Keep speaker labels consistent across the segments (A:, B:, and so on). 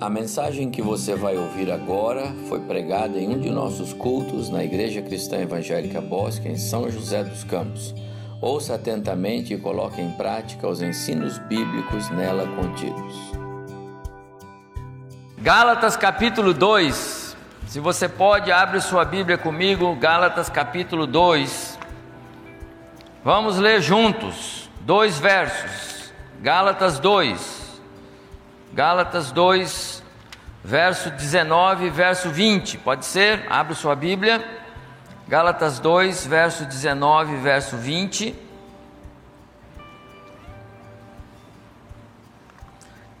A: A mensagem que você vai ouvir agora foi pregada em um de nossos cultos na Igreja Cristã Evangélica Bosque, em São José dos Campos. Ouça atentamente e coloque em prática os ensinos bíblicos nela contidos.
B: Gálatas capítulo 2. Se você pode, abre sua Bíblia comigo, Gálatas capítulo 2. Vamos ler juntos, dois versos. Gálatas 2. Gálatas 2, verso 19 e verso 20. Pode ser? Abre sua Bíblia. Gálatas 2, verso 19 e verso 20.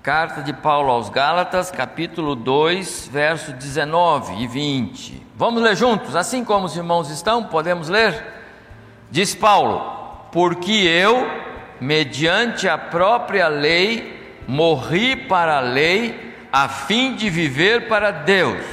B: Carta de Paulo aos Gálatas, capítulo 2, verso 19 e 20. Vamos ler juntos? Assim como os irmãos estão, podemos ler? Diz Paulo: Porque eu, mediante a própria lei, morri para a lei, a fim de viver para Deus.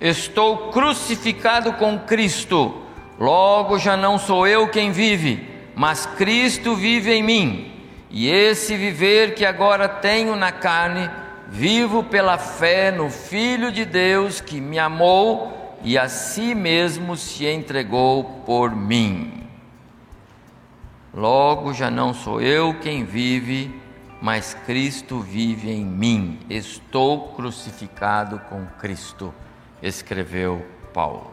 B: Estou crucificado com Cristo, logo já não sou eu quem vive, mas Cristo vive em mim. E esse viver que agora tenho na carne, vivo pela fé no Filho de Deus que me amou e a si mesmo se entregou por mim. Logo já não sou eu quem vive, mas Cristo vive em mim. Estou crucificado com Cristo, escreveu Paulo.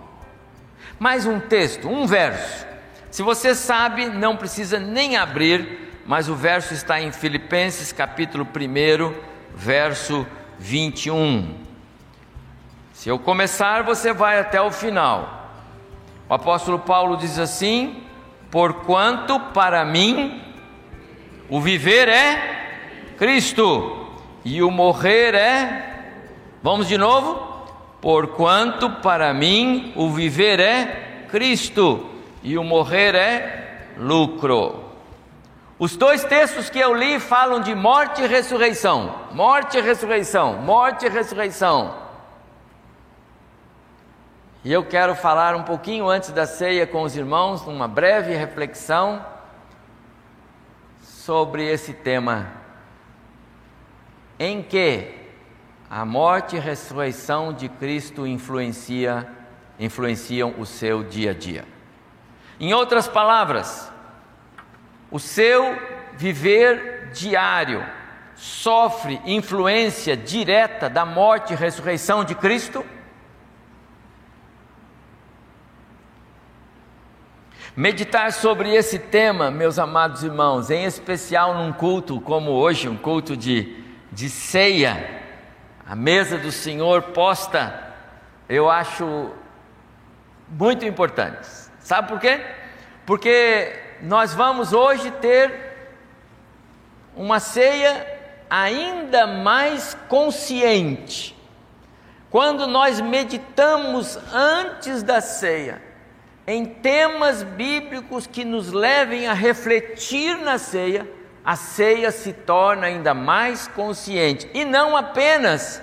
B: Mais um texto, um verso. Se você sabe, não precisa nem abrir, mas o verso está em Filipenses capítulo 1, verso 21. Se eu começar, você vai até o final. O apóstolo Paulo diz assim: Porquanto para mim o viver é Cristo, e o morrer é, vamos de novo, porquanto para mim o viver é Cristo, e o morrer é lucro. Os dois textos que eu li falam de morte e ressurreição. Morte e ressurreição, morte e ressurreição. E eu quero falar um pouquinho antes da ceia com os irmãos, uma breve reflexão sobre esse tema em que a morte e a ressurreição de Cristo influencia, influenciam o seu dia a dia. Em outras palavras, o seu viver diário sofre influência direta da morte e ressurreição de Cristo? Meditar sobre esse tema, meus amados irmãos, em especial num culto como hoje, um culto de de ceia, a mesa do Senhor posta, eu acho muito importante. Sabe por quê? Porque nós vamos hoje ter uma ceia ainda mais consciente. Quando nós meditamos antes da ceia em temas bíblicos que nos levem a refletir na ceia, a ceia se torna ainda mais consciente e não apenas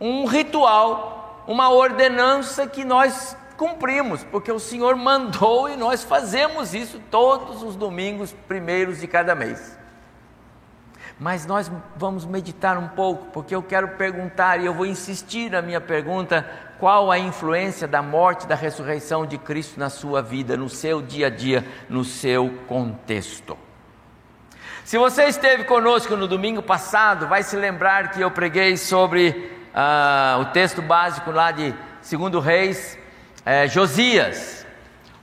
B: um ritual, uma ordenança que nós cumprimos, porque o Senhor mandou e nós fazemos isso todos os domingos primeiros de cada mês. Mas nós vamos meditar um pouco, porque eu quero perguntar e eu vou insistir na minha pergunta: qual a influência da morte da ressurreição de Cristo na sua vida, no seu dia a dia, no seu contexto? Se você esteve conosco no domingo passado, vai se lembrar que eu preguei sobre uh, o texto básico lá de 2 Reis, é, Josias,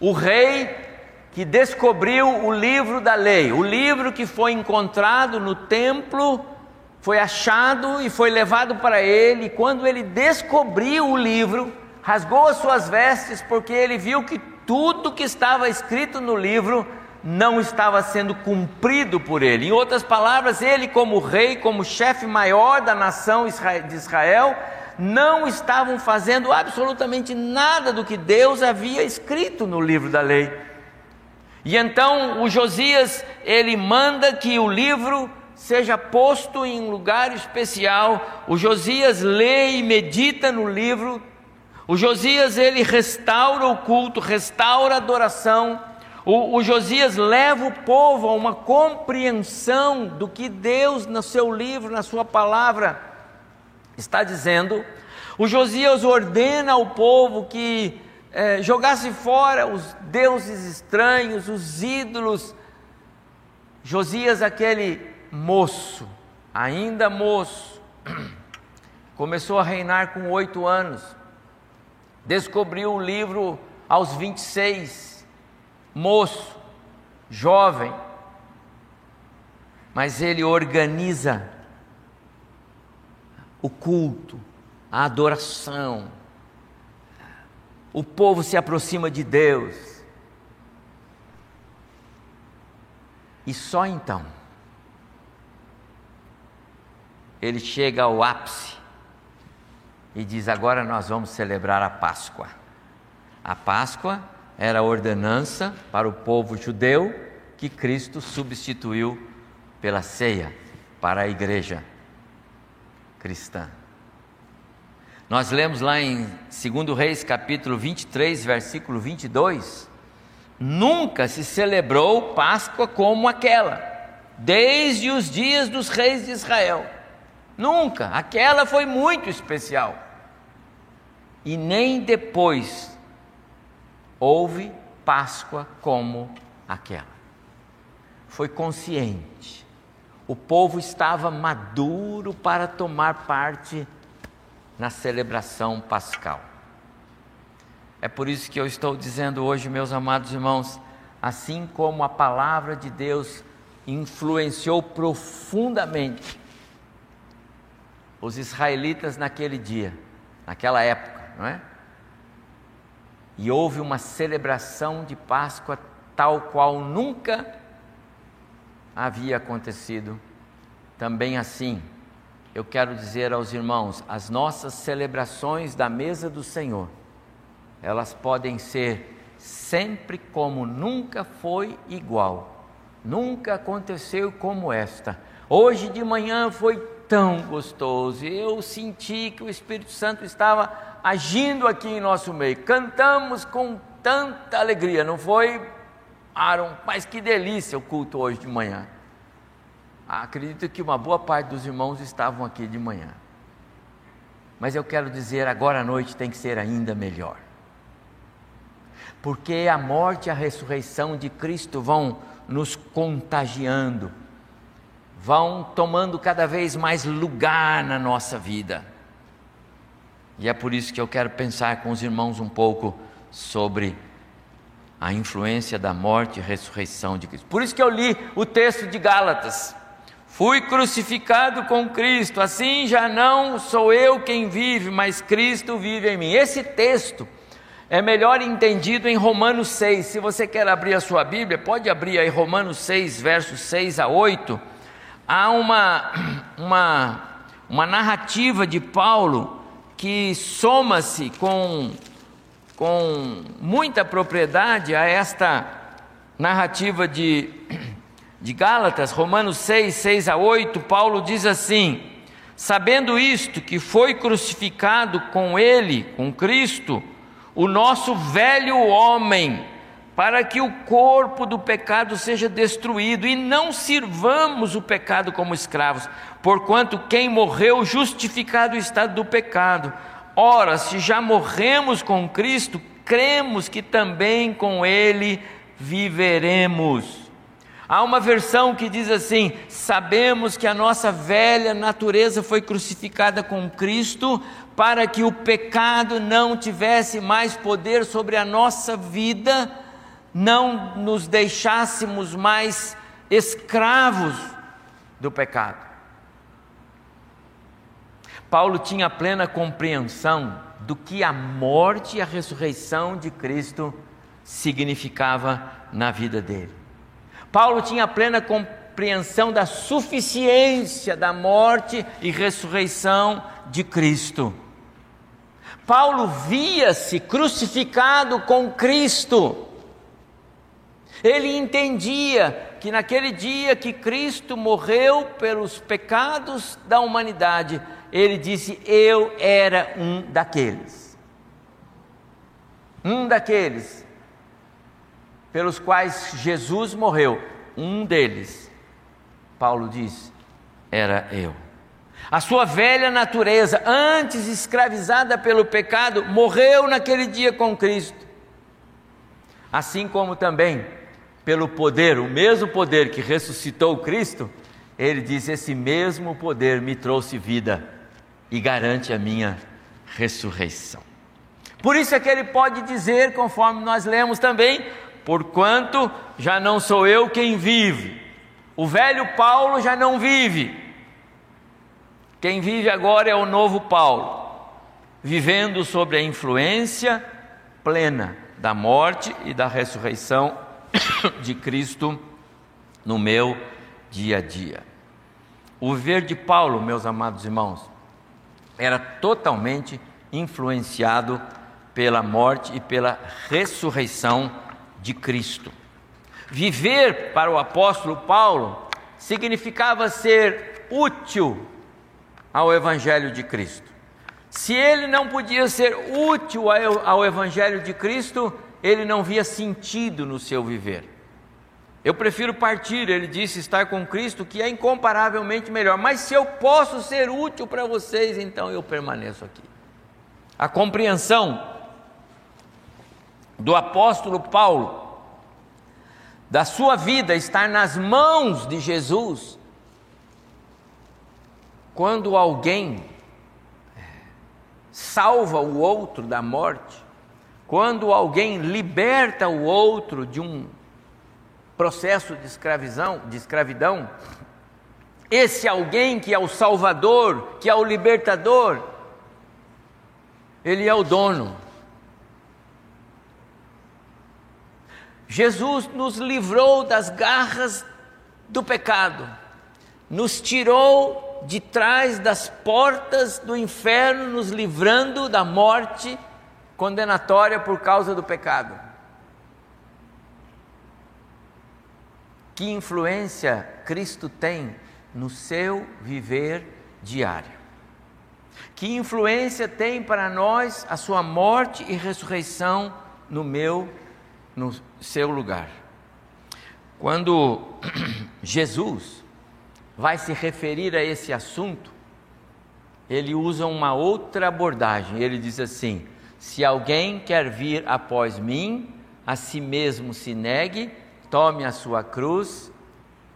B: o rei que descobriu o livro da lei, o livro que foi encontrado no templo, foi achado e foi levado para ele. Quando ele descobriu o livro, rasgou as suas vestes, porque ele viu que tudo que estava escrito no livro não estava sendo cumprido por ele. Em outras palavras, ele, como rei, como chefe maior da nação de Israel, não estavam fazendo absolutamente nada do que Deus havia escrito no livro da lei. E então o Josias, ele manda que o livro seja posto em um lugar especial. O Josias lê e medita no livro. O Josias ele restaura o culto, restaura a adoração o, o, Josias leva o povo a uma compreensão do que Deus, no seu livro, na sua palavra, está dizendo, o Josias ordena ao povo que é, jogasse fora os deuses estranhos, os ídolos. Josias, aquele moço, ainda moço, começou a reinar com oito anos, descobriu o livro aos 26, moço, jovem, mas ele organiza o culto, a adoração, o povo se aproxima de Deus. E só então ele chega ao ápice e diz: Agora nós vamos celebrar a Páscoa. A Páscoa era a ordenança para o povo judeu que Cristo substituiu pela ceia para a igreja cristã. Nós lemos lá em 2 Reis, capítulo 23, versículo 22. Nunca se celebrou Páscoa como aquela, desde os dias dos reis de Israel. Nunca. Aquela foi muito especial. E nem depois houve Páscoa como aquela. Foi consciente. O povo estava maduro para tomar parte na celebração pascal. É por isso que eu estou dizendo hoje, meus amados irmãos, assim como a palavra de Deus influenciou profundamente os israelitas naquele dia, naquela época, não é? E houve uma celebração de Páscoa tal qual nunca havia acontecido. Também assim, eu quero dizer aos irmãos, as nossas celebrações da mesa do Senhor, elas podem ser sempre como nunca foi igual, nunca aconteceu como esta. Hoje de manhã foi tão gostoso, eu senti que o Espírito Santo estava agindo aqui em nosso meio, cantamos com tanta alegria, não foi, Aaron? Mas que delícia o culto hoje de manhã. Acredito que uma boa parte dos irmãos estavam aqui de manhã. Mas eu quero dizer, agora à noite tem que ser ainda melhor. Porque a morte e a ressurreição de Cristo vão nos contagiando, vão tomando cada vez mais lugar na nossa vida. E é por isso que eu quero pensar com os irmãos um pouco sobre a influência da morte e ressurreição de Cristo. Por isso que eu li o texto de Gálatas. Fui crucificado com Cristo, assim já não sou eu quem vive, mas Cristo vive em mim. Esse texto é melhor entendido em Romanos 6. Se você quer abrir a sua Bíblia, pode abrir aí Romanos 6, versos 6 a 8. Há uma, uma, uma narrativa de Paulo que soma-se com, com muita propriedade a esta narrativa de de Gálatas, Romanos 6, 6 a 8, Paulo diz assim: Sabendo isto, que foi crucificado com ele, com Cristo, o nosso velho homem, para que o corpo do pecado seja destruído e não sirvamos o pecado como escravos, porquanto quem morreu justificado estado do pecado. Ora, se já morremos com Cristo, cremos que também com ele viveremos. Há uma versão que diz assim: Sabemos que a nossa velha natureza foi crucificada com Cristo para que o pecado não tivesse mais poder sobre a nossa vida, não nos deixássemos mais escravos do pecado. Paulo tinha plena compreensão do que a morte e a ressurreição de Cristo significava na vida dele. Paulo tinha plena compreensão da suficiência da morte e ressurreição de Cristo. Paulo via-se crucificado com Cristo. Ele entendia que naquele dia que Cristo morreu pelos pecados da humanidade, ele disse: Eu era um daqueles. Um daqueles pelos quais Jesus morreu, um deles, Paulo diz, era eu. A sua velha natureza, antes escravizada pelo pecado, morreu naquele dia com Cristo. Assim como também pelo poder, o mesmo poder que ressuscitou Cristo, ele diz: Esse mesmo poder me trouxe vida e garante a minha ressurreição. Por isso é que ele pode dizer, conforme nós lemos também, porquanto já não sou eu quem vive, o velho Paulo já não vive, quem vive agora é o novo Paulo, vivendo sobre a influência plena da morte e da ressurreição de Cristo no meu dia a dia. O viver de Paulo, meus amados irmãos, era totalmente influenciado pela morte e pela ressurreição de Cristo. Viver para o apóstolo Paulo significava ser útil ao Evangelho de Cristo. Se ele não podia ser útil ao Evangelho de Cristo, ele não via sentido no seu viver. Eu prefiro partir, ele disse, estar com Cristo, que é incomparavelmente melhor. Mas se eu posso ser útil para vocês, então eu permaneço aqui. A compreensão do apóstolo Paulo, da sua vida estar nas mãos de Jesus, quando alguém salva o outro da morte, quando alguém liberta o outro de um processo de escravidão, de escravidão, esse alguém que é o Salvador, que é o libertador, ele é o dono. Jesus nos livrou das garras do pecado, nos tirou de trás das portas do inferno, nos livrando da morte condenatória por causa do pecado. Que influência Cristo tem no seu viver diário? Que influência tem para nós a sua morte e ressurreição no meu, no seu lugar? Quando Jesus vai se referir a esse assunto, ele usa uma outra abordagem. Ele diz assim: Se alguém quer vir após mim, a si mesmo se negue, tome a sua cruz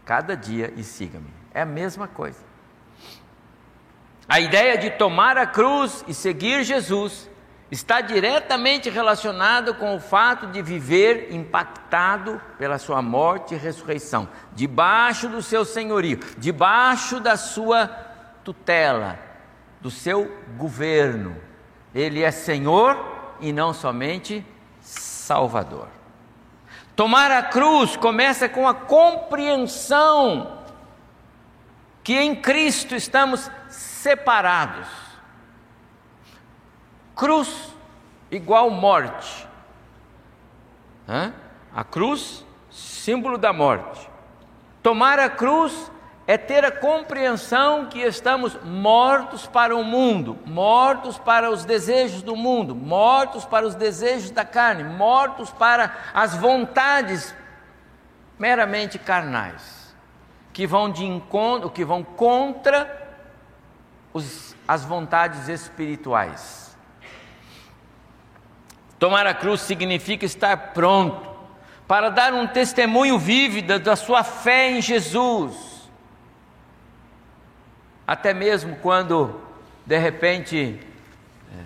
B: cada dia e siga-me. É a mesma coisa. A ideia de tomar a cruz e seguir Jesus está diretamente relacionado com o fato de viver impactado pela sua morte e ressurreição, debaixo do seu senhorio, debaixo da sua tutela, do seu governo. Ele é Senhor e não somente Salvador. Tomar a cruz começa com a compreensão que em Cristo estamos separados. Cruz igual morte. Hã? A cruz, símbolo da morte. Tomar a cruz é ter a compreensão que estamos mortos para o mundo, mortos para os desejos do mundo, mortos para os desejos da carne, mortos para as vontades meramente carnais, que vão de encontro, que vão contra os, as vontades espirituais. Tomar a cruz significa estar pronto para dar um testemunho vívido da sua fé em Jesus até mesmo quando, de repente, é,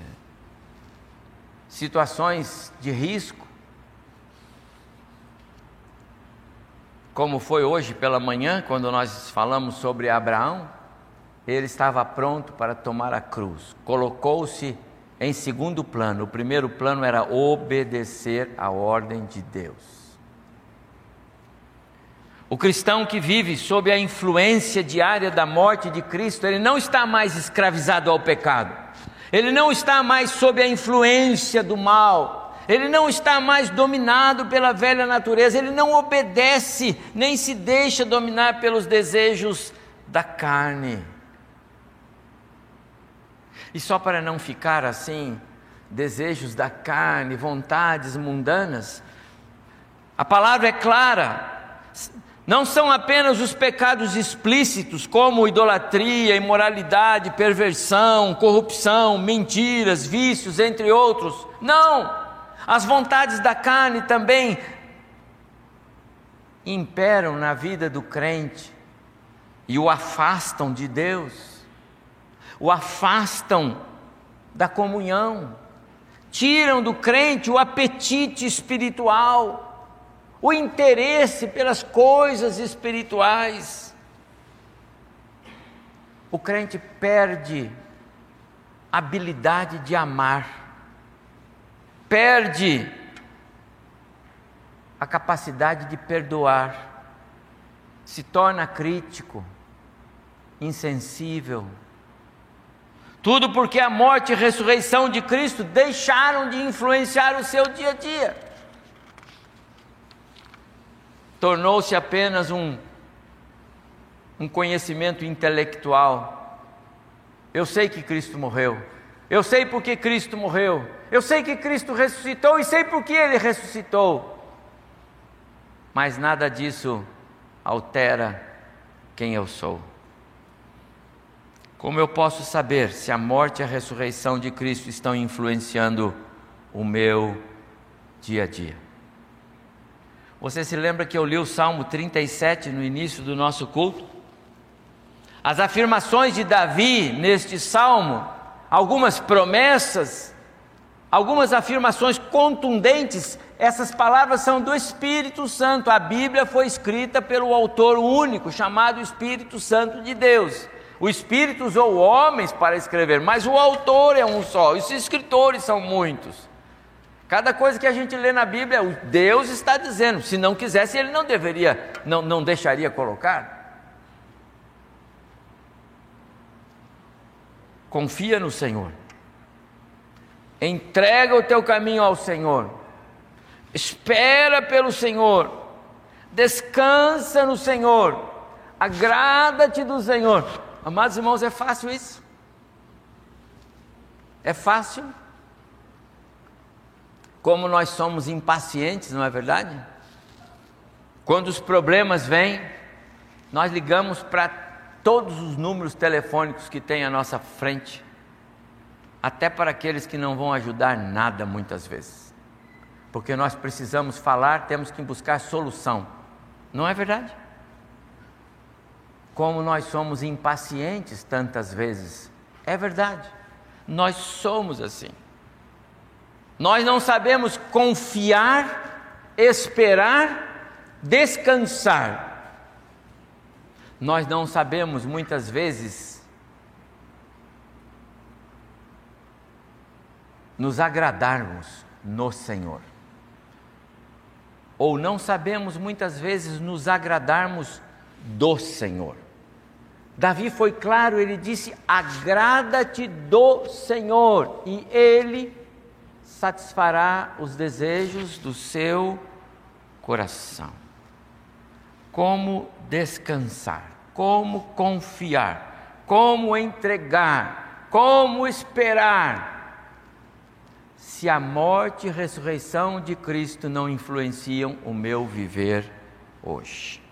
B: situações de risco, como foi hoje pela manhã, quando nós falamos sobre Abraão, ele estava pronto para tomar a cruz, colocou-se em segundo plano. O primeiro plano era obedecer à ordem de Deus. O cristão que vive sob a influência diária da morte de Cristo, ele não está mais escravizado ao pecado, ele não está mais sob a influência do mal, ele não está mais dominado pela velha natureza, ele não obedece nem se deixa dominar pelos desejos da carne. E só para não ficar assim, desejos da carne, vontades mundanas, a palavra é clara Não são apenas os pecados explícitos, como idolatria, imoralidade, perversão, corrupção, mentiras, vícios, entre outros. Não! As vontades da carne também imperam na vida do crente e o afastam de Deus, o afastam da comunhão, tiram do crente o apetite espiritual o interesse pelas coisas espirituais. O crente perde a habilidade de amar, perde a capacidade de perdoar, se torna crítico, insensível. Tudo porque a morte e a ressurreição de Cristo deixaram de influenciar o seu dia a dia tornou-se apenas um, um conhecimento intelectual. Eu sei que Cristo morreu, eu sei porque Cristo morreu, eu sei que Cristo ressuscitou e sei por que ele ressuscitou. Mas nada disso altera quem eu sou. Como eu posso saber se a morte e a ressurreição de Cristo estão influenciando o meu dia a dia? Você se lembra que eu li o Salmo 37 no início do nosso culto? As afirmações de Davi neste salmo, algumas promessas, algumas afirmações contundentes, essas palavras são do Espírito Santo. A Bíblia foi escrita pelo autor único, chamado Espírito Santo de Deus. O Espírito usou homens para escrever, mas o autor é um só, os escritores são muitos. Cada coisa que a gente lê na Bíblia, Deus está dizendo. Se não quisesse, Ele não deveria, não, não deixaria colocar. Confia no Senhor. Entrega o teu caminho ao Senhor. Espera pelo Senhor. Descansa no Senhor. Agrada-te do Senhor. Amados irmãos, é fácil isso? É fácil? Como nós somos impacientes, não é verdade? Quando os problemas vêm, nós ligamos para todos os números telefônicos que tem à nossa frente, até para aqueles que não vão ajudar nada muitas vezes, porque nós precisamos falar, temos que buscar solução, não é verdade? Como nós somos impacientes tantas vezes, é verdade, nós somos assim. Nós não sabemos confiar, esperar, descansar. Nós não sabemos muitas vezes nos agradarmos no Senhor. Ou não sabemos muitas vezes nos agradarmos do Senhor. Davi foi claro, ele disse: agrada-te do Senhor, e ele satisfará os desejos do seu coração. Como descansar, como confiar, como entregar, como esperar, se a morte e ressurreição de Cristo não influenciam o meu viver hoje.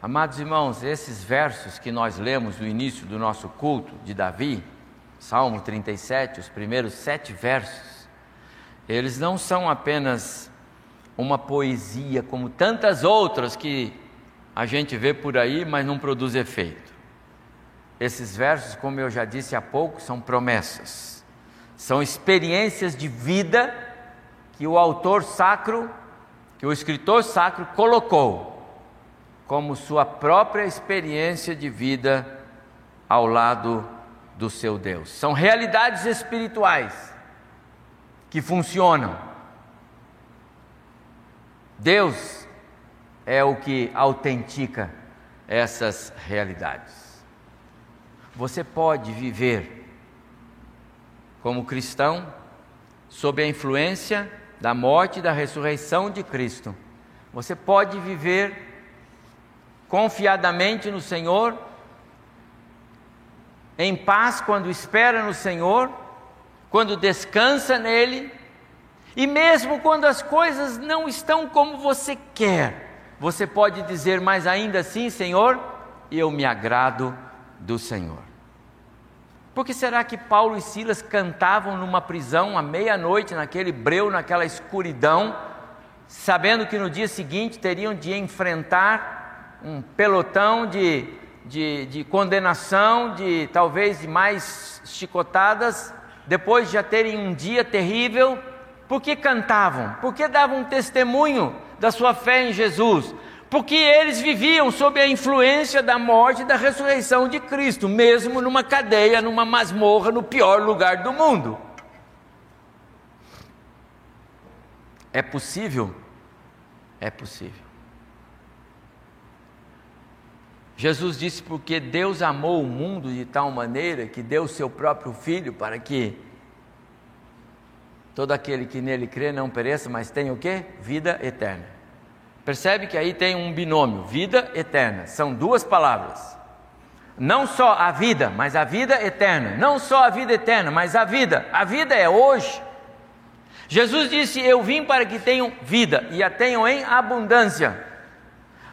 B: Amados irmãos, esses versos que nós lemos no início do nosso culto de Davi, Salmo 37, os primeiros sete versos, eles não são apenas uma poesia como tantas outras que a gente vê por aí, mas não produz efeito. Esses versos, como eu já disse há pouco, são promessas, são experiências de vida que o autor sacro, que o escritor sacro colocou como sua própria experiência de vida ao lado do seu Deus. São realidades espirituais que funcionam. Deus é o que autentica essas realidades. Você pode viver como cristão sob a influência da morte e da ressurreição de Cristo. Você pode viver confiadamente no Senhor em paz quando espera no Senhor, quando descansa nele, e mesmo quando as coisas não estão como você quer, você pode dizer, mas ainda assim, Senhor, eu me agrado do Senhor. Por que será que Paulo e Silas cantavam numa prisão à meia-noite, naquele breu, naquela escuridão, sabendo que no dia seguinte teriam de enfrentar um pelotão de, de, de condenação, de talvez de mais chicotadas, depois de já terem um dia terrível? Por que cantavam? Por que davam testemunho da sua fé em Jesus? porque eles viviam sob a influência da morte e da ressurreição de Cristo, mesmo numa cadeia, numa masmorra, no pior lugar do mundo. É possível? É possível. Jesus disse: Porque Deus amou o mundo de tal maneira que deu o seu próprio Filho para que todo aquele que nele crê não pereça, mas tenha o que? Vida eterna. Percebe que aí tem um binômio, vida eterna. São duas palavras. Não só a vida, mas a vida eterna. Não só a vida eterna, mas a vida. A vida é hoje. Jesus disse: Eu vim para que tenham vida e a tenham em abundância.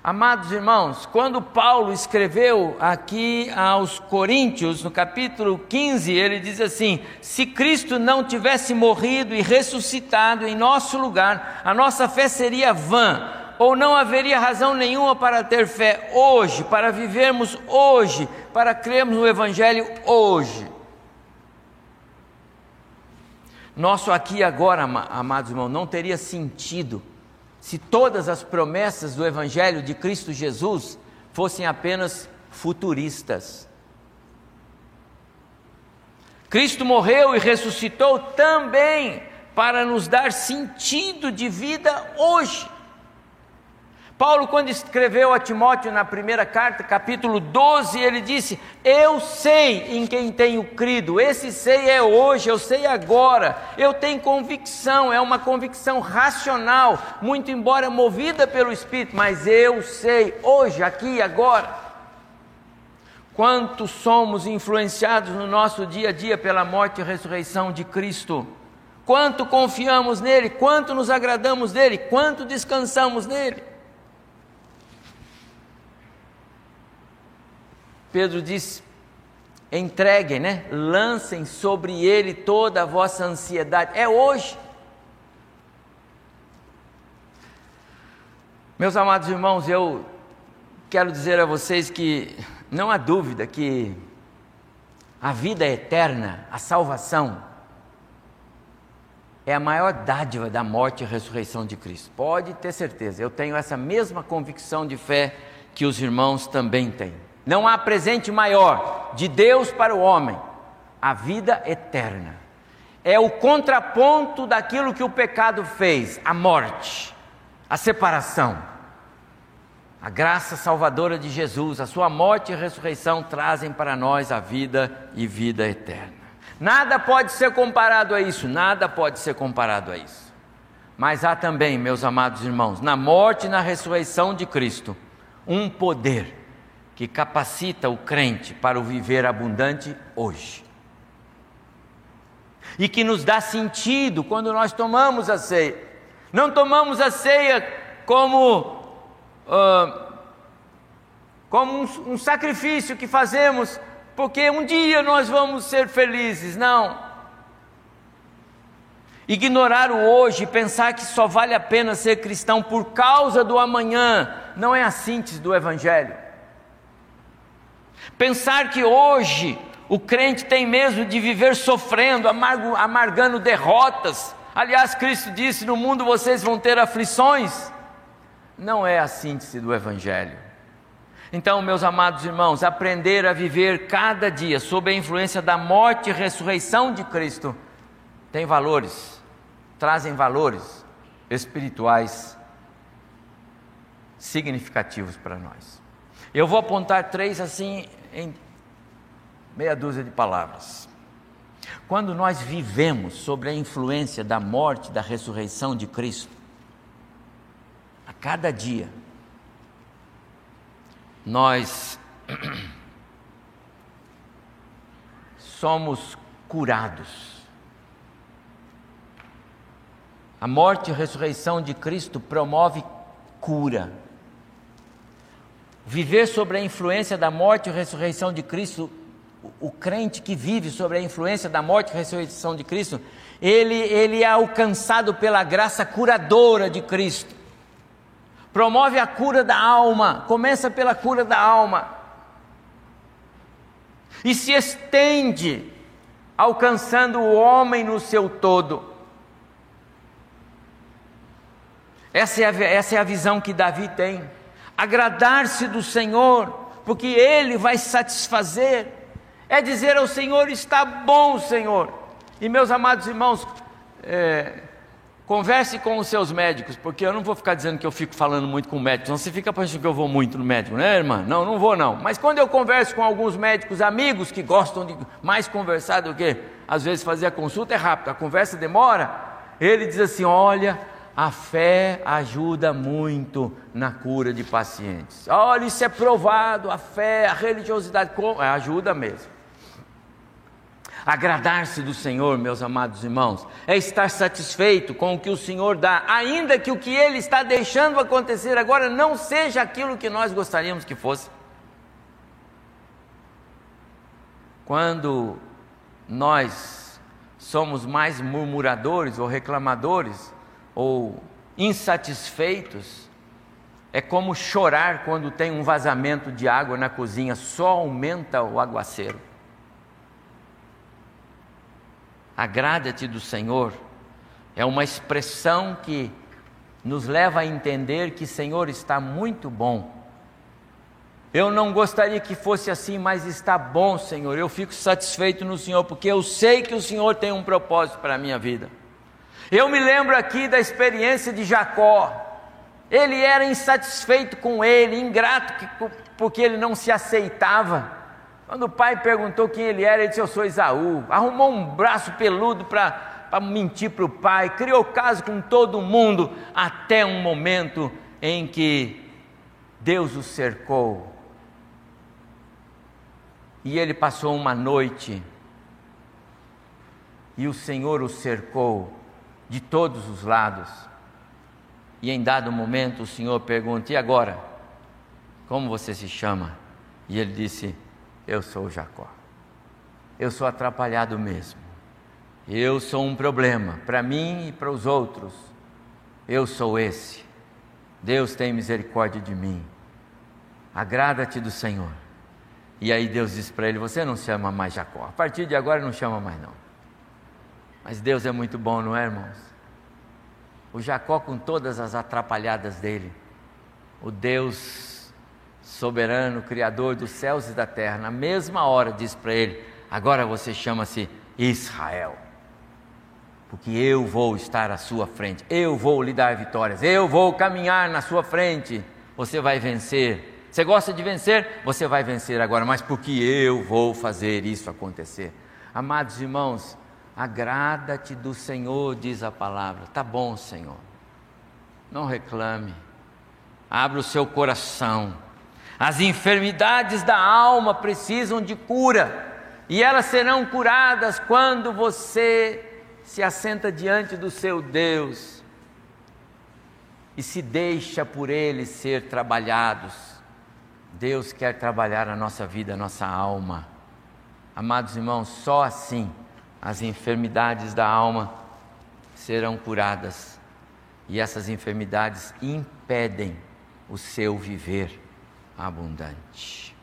B: Amados irmãos, quando Paulo escreveu aqui aos Coríntios, no capítulo 15, ele diz assim: Se Cristo não tivesse morrido e ressuscitado em nosso lugar, a nossa fé seria vã ou não haveria razão nenhuma para ter fé hoje, para vivermos hoje, para crermos no Evangelho hoje. Nosso aqui e agora, amados irmãos, não teria sentido se todas as promessas do Evangelho de Cristo Jesus fossem apenas futuristas. Cristo morreu e ressuscitou também para nos dar sentido de vida hoje. Paulo, quando escreveu a Timóteo na primeira carta, capítulo 12, ele disse: Eu sei em quem tenho crido, esse sei é hoje, eu sei agora, eu tenho convicção, é uma convicção racional, muito embora movida pelo Espírito, mas eu sei hoje, aqui e agora. Quanto somos influenciados no nosso dia a dia pela morte e ressurreição de Cristo? Quanto confiamos nele, quanto nos agradamos dele, quanto descansamos nele? Pedro diz: entreguem, né? Lancem sobre ele toda a vossa ansiedade. É hoje. Meus amados irmãos, eu quero dizer a vocês que não há dúvida que a vida eterna, a salvação, é a maior dádiva da morte e ressurreição de Cristo. Pode ter certeza, eu tenho essa mesma convicção de fé que os irmãos também têm. Não há presente maior de Deus para o homem, a vida eterna. É o contraponto daquilo que o pecado fez, a morte, a separação. A graça salvadora de Jesus, a sua morte e ressurreição trazem para nós a vida e vida eterna. Nada pode ser comparado a isso, nada pode ser comparado a isso. Mas há também, meus amados irmãos, na morte e na ressurreição de Cristo, um poder que capacita o crente para o viver abundante hoje. E que nos dá sentido quando nós tomamos a ceia. Não tomamos a ceia como, uh, como um, um sacrifício que fazemos porque um dia nós vamos ser felizes. Não. Ignorar o hoje pensar que só vale a pena ser cristão por causa do amanhã não é a síntese do Evangelho. Pensar que hoje o crente tem mesmo de viver sofrendo, amargo, amargando derrotas. Aliás, Cristo disse: No mundo vocês vão ter aflições. Não é a síntese do Evangelho. Então, meus amados irmãos, aprender a viver cada dia sob a influência da morte e ressurreição de Cristo tem valores, trazem valores espirituais significativos para nós. Eu vou apontar três assim em meia dúzia de palavras. Quando nós vivemos sobre a influência da morte, da ressurreição de Cristo, a cada dia, nós somos curados. A morte e a ressurreição de Cristo promove cura viver sobre a influência da morte e ressurreição de Cristo, o, o crente que vive sobre a influência da morte e ressurreição de Cristo, ele, ele é alcançado pela graça curadora de Cristo. Promove a cura da alma, começa pela cura da alma. E se estende, alcançando o homem no seu todo. Essa é a, essa é a visão que Davi tem. Agradar-se do Senhor, porque Ele vai satisfazer. É dizer ao Senhor: está bom, Senhor. E meus amados irmãos, é, converse com os seus médicos, porque eu não vou ficar dizendo que eu fico falando muito com médicos, não você fica pensando que eu vou muito no médico, né, irmã? Não, não vou não. Mas quando eu converso com alguns médicos amigos que gostam de mais conversar do que às vezes fazer a consulta é rápido, a conversa demora. Ele diz assim: olha, a fé ajuda muito na cura de pacientes. Olha, isso é provado, a fé, a religiosidade é, ajuda mesmo. Agradar-se do Senhor, meus amados irmãos, é estar satisfeito com o que o Senhor dá, ainda que o que Ele está deixando acontecer agora não seja aquilo que nós gostaríamos que fosse. Quando nós somos mais murmuradores ou reclamadores, ou insatisfeitos, é como chorar quando tem um vazamento de água na cozinha, só aumenta o aguaceiro. Agrada-te do Senhor é uma expressão que nos leva a entender que Senhor está muito bom. Eu não gostaria que fosse assim, mas está bom, Senhor. Eu fico satisfeito no Senhor, porque eu sei que o Senhor tem um propósito para a minha vida. Eu me lembro aqui da experiência de Jacó. Ele era insatisfeito com ele, ingrato porque ele não se aceitava. Quando o pai perguntou quem ele era, ele disse: Eu sou Esaú. Arrumou um braço peludo para mentir para o pai, criou caso com todo mundo, até um momento em que Deus o cercou. E ele passou uma noite, e o Senhor o cercou de todos os lados. E em dado momento o Senhor pergunta: E agora? Como você se chama? E ele disse: Eu sou Jacó. Eu sou atrapalhado mesmo. Eu sou um problema para mim e para os outros. Eu sou esse. Deus tem misericórdia de mim. Agrada-te do Senhor. E aí Deus diz para ele: Você não chama mais Jacó. A partir de agora não chama mais não. Mas Deus é muito bom, não é, irmãos? O Jacó, com todas as atrapalhadas dele, o Deus soberano, Criador dos céus e da terra, na mesma hora diz para ele: Agora você chama-se Israel, porque eu vou estar à sua frente, eu vou lhe dar vitórias, eu vou caminhar na sua frente, você vai vencer. Você gosta de vencer? Você vai vencer agora, mas porque eu vou fazer isso acontecer. Amados irmãos, Agrada-te do Senhor, diz a palavra. Tá bom, Senhor. Não reclame. Abra o seu coração. As enfermidades da alma precisam de cura. E elas serão curadas quando você se assenta diante do seu Deus e se deixa por Ele ser trabalhados. Deus quer trabalhar a nossa vida, a nossa alma. Amados irmãos, só assim as enfermidades da alma serão curadas. E essas enfermidades impedem o seu viver abundante.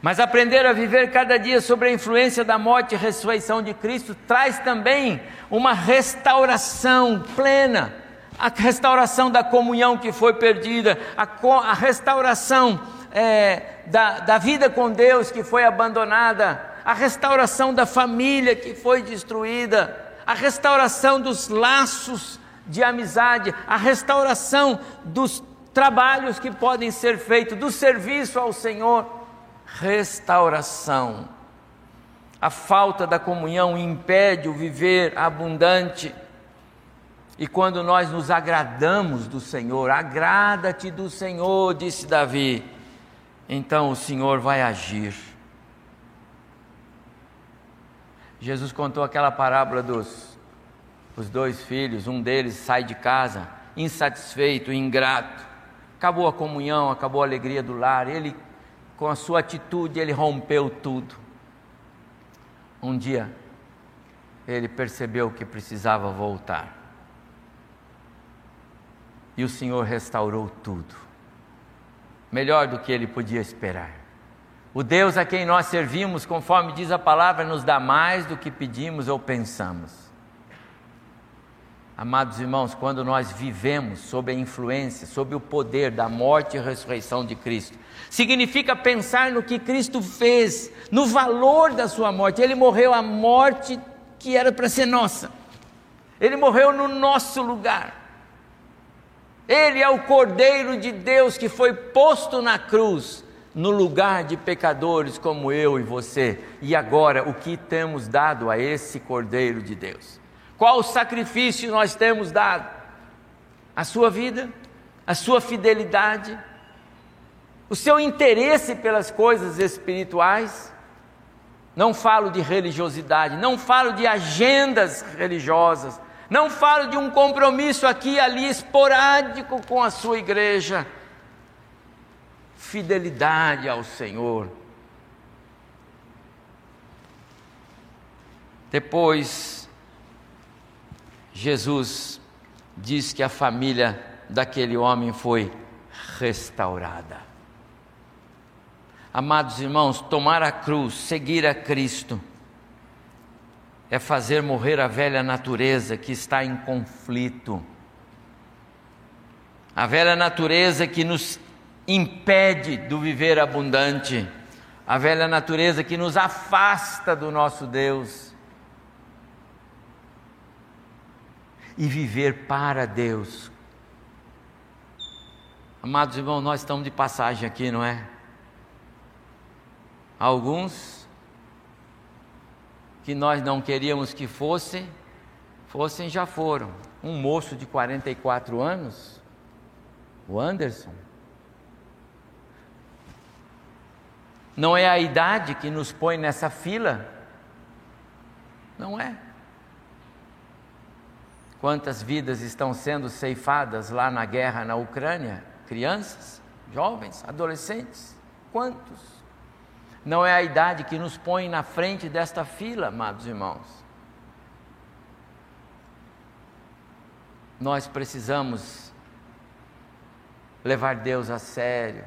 B: Mas aprender a viver cada dia sobre a influência da morte e ressurreição de Cristo traz também uma restauração plena, a restauração da comunhão que foi perdida, a, a restauração é, da, da vida com Deus que foi abandonada, a restauração da família que foi destruída, a restauração dos laços de amizade, a restauração dos trabalhos que podem ser feitos, do serviço ao Senhor. Restauração. A falta da comunhão impede o viver abundante. E quando nós nos agradamos do Senhor, agrada-te do Senhor, disse Davi, então o Senhor vai agir. Jesus contou aquela parábola dos os dois filhos, um deles sai de casa insatisfeito, ingrato. Acabou a comunhão, acabou a alegria do lar. Ele com a sua atitude, ele rompeu tudo. Um dia, ele percebeu que precisava voltar. E o Senhor restaurou tudo, melhor do que ele podia esperar. O Deus a quem nós servimos, conforme diz a palavra, nos dá mais do que pedimos ou pensamos. Amados irmãos, quando nós vivemos sob a influência, sob o poder da morte e ressurreição de Cristo, significa pensar no que Cristo fez, no valor da sua morte. Ele morreu a morte que era para ser nossa, ele morreu no nosso lugar. Ele é o Cordeiro de Deus que foi posto na cruz, no lugar de pecadores como eu e você. E agora, o que temos dado a esse Cordeiro de Deus? Qual sacrifício nós temos dado? A sua vida, a sua fidelidade, o seu interesse pelas coisas espirituais. Não falo de religiosidade, não falo de agendas religiosas, não falo de um compromisso aqui e ali esporádico com a sua igreja. Fidelidade ao Senhor. Depois, Jesus diz que a família daquele homem foi restaurada. Amados irmãos, tomar a cruz, seguir a Cristo, é fazer morrer a velha natureza que está em conflito. A velha natureza que nos impede do viver abundante, a velha natureza que nos afasta do nosso Deus. e viver para Deus. Amados irmãos, nós estamos de passagem aqui, não é? Alguns que nós não queríamos que fossem, fossem já foram. Um moço de 44 anos, o Anderson. Não é a idade que nos põe nessa fila, não é. Quantas vidas estão sendo ceifadas lá na guerra na Ucrânia? Crianças, jovens, adolescentes? Quantos? Não é a idade que nos põe na frente desta fila, amados irmãos. Nós precisamos levar Deus a sério,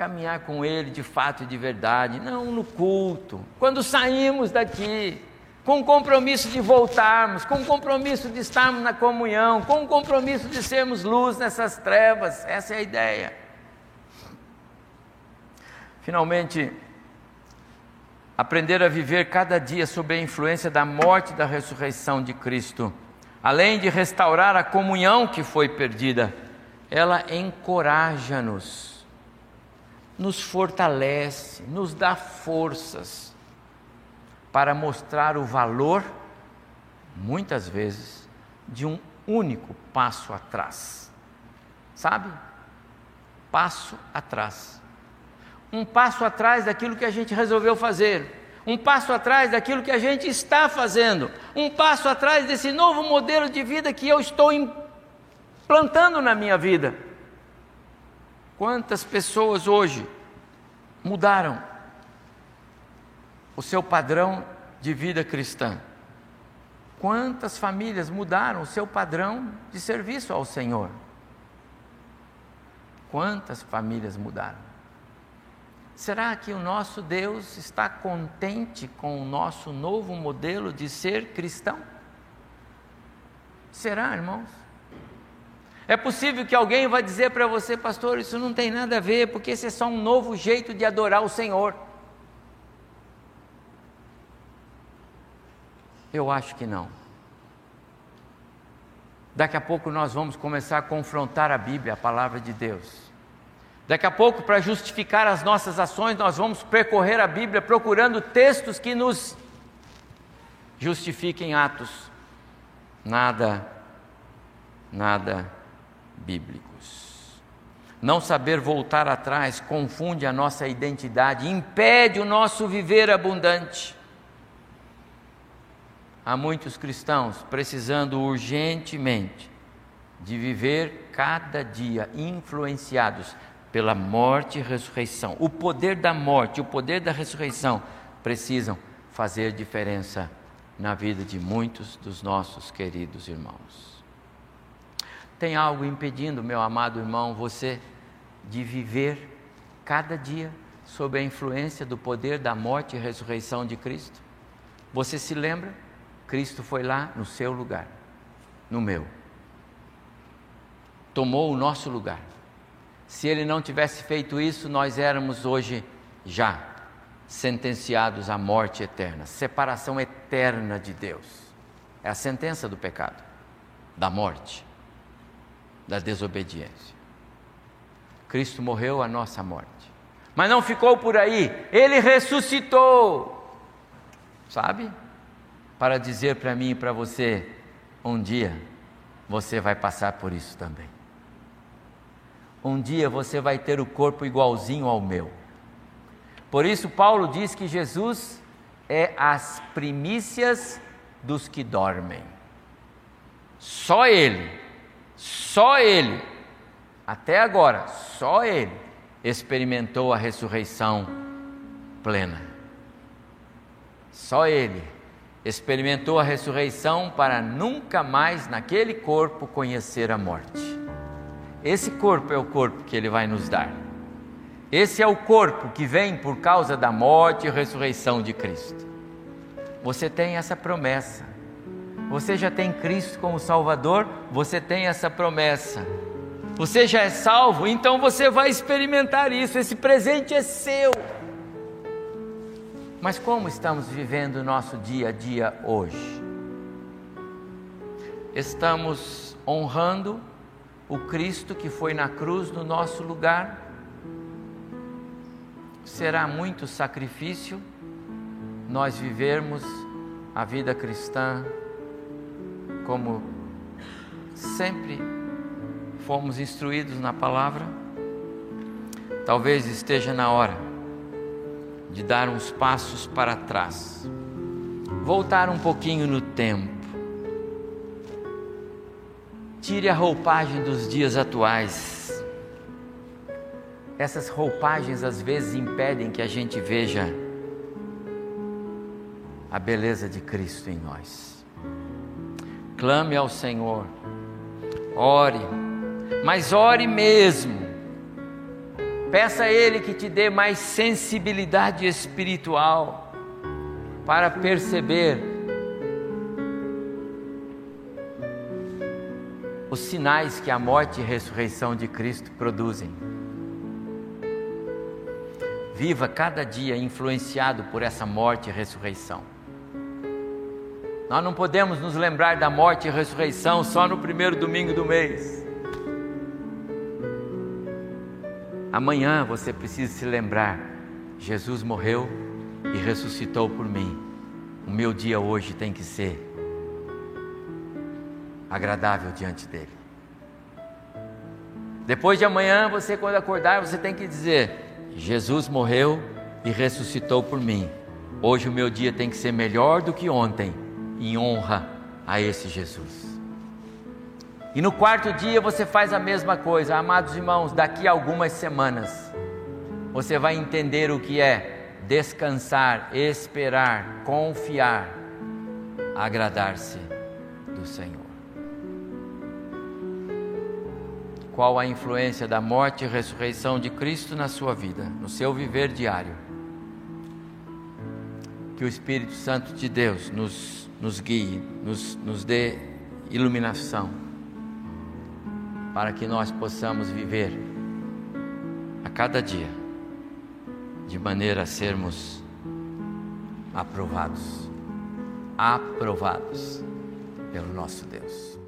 B: caminhar com Ele de fato e de verdade, não no culto, quando saímos daqui, com o compromisso de voltarmos, com o compromisso de estarmos na comunhão, com o compromisso de sermos luz nessas trevas, essa é a ideia. Finalmente, aprender a viver cada dia sob a influência da morte e da ressurreição de Cristo, além de restaurar a comunhão que foi perdida, ela encoraja-nos, nos fortalece, nos dá forças para mostrar o valor, muitas vezes, de um único passo atrás. Sabe? Passo atrás. Um passo atrás daquilo que a gente resolveu fazer. Um passo atrás daquilo que a gente está fazendo. Um passo atrás desse novo modelo de vida que eu estou implantando na minha vida. Quantas pessoas hoje mudaram o seu padrão de vida cristã. Quantas famílias mudaram o seu padrão de serviço ao Senhor? Quantas famílias mudaram? Será que o nosso Deus está contente com o nosso novo modelo de ser cristão? Será, irmãos? É possível que alguém vá dizer para você, pastor, isso não tem nada a ver, porque esse é só um novo jeito de adorar o Senhor. Eu acho que não. Daqui a pouco nós vamos começar a confrontar a Bíblia, a palavra de Deus. Daqui a pouco, para justificar as nossas ações, nós vamos percorrer a Bíblia procurando textos que nos justifiquem atos nada, nada bíblicos. Não saber voltar atrás confunde a nossa identidade, impede o nosso viver abundante. Há muitos cristãos precisando urgentemente de viver cada dia influenciados pela morte e ressurreição. O poder da morte, o poder da ressurreição precisam fazer diferença na vida de muitos dos nossos queridos irmãos. Tem algo impedindo, meu amado irmão, você de viver cada dia sob a influência do poder da morte e ressurreição de Cristo? Você se lembra? Cristo foi lá no seu lugar, no meu. Tomou o nosso lugar. Se ele não tivesse feito isso, nós éramos hoje já sentenciados à morte eterna, separação eterna de Deus. É a sentença do pecado, da morte, da desobediência. Cristo morreu a nossa morte. Mas não ficou por aí, ele ressuscitou. Sabe? Para dizer para mim e para você, um dia você vai passar por isso também. Um dia você vai ter o corpo igualzinho ao meu. Por isso, Paulo diz que Jesus é as primícias dos que dormem. Só Ele, só Ele, até agora, só Ele experimentou a ressurreição plena. Só Ele experimentou a ressurreição para nunca mais naquele corpo conhecer a morte. Esse corpo é o corpo que Ele vai nos dar. Esse é o corpo que vem por causa da morte e ressurreição de Cristo. Você tem essa promessa. Você já tem Cristo como Salvador, você tem essa promessa. Você já é salvo, então você vai experimentar isso. Esse presente é seu. Mas como estamos vivendo o nosso dia a dia hoje? Estamos honrando o Cristo que foi na cruz no nosso lugar? será muito sacrifício nós vivermos a vida cristã como sempre fomos instruídos na palavra. Talvez esteja na hora de dar uns passos para trás, voltar um pouquinho no tempo. Tire a roupagem dos dias atuais essas roupagens às vezes impedem que a gente veja a beleza de Cristo em nós. Clame ao Senhor, ore, mas ore mesmo. Peça a Ele que te dê mais sensibilidade espiritual para perceber os sinais que a morte e a ressurreição de Cristo produzem. Viva cada dia influenciado por essa morte e ressurreição. Nós não podemos nos lembrar da morte e ressurreição só no primeiro domingo do mês. Amanhã você precisa se lembrar: Jesus morreu e ressuscitou por mim. O meu dia hoje tem que ser agradável diante dele. Depois de amanhã, você quando acordar, você tem que dizer: Jesus morreu e ressuscitou por mim. Hoje o meu dia tem que ser melhor do que ontem, em honra a esse Jesus. E no quarto dia você faz a mesma coisa, amados irmãos, daqui a algumas semanas, você vai entender o que é descansar, esperar, confiar, agradar-se do Senhor. qual a influência da morte e ressurreição de Cristo na sua vida, no seu viver diário. Que o Espírito Santo de Deus nos, nos guie, nos, nos dê iluminação, para que nós possamos viver a cada dia de maneira a sermos aprovados, aprovados pelo nosso Deus.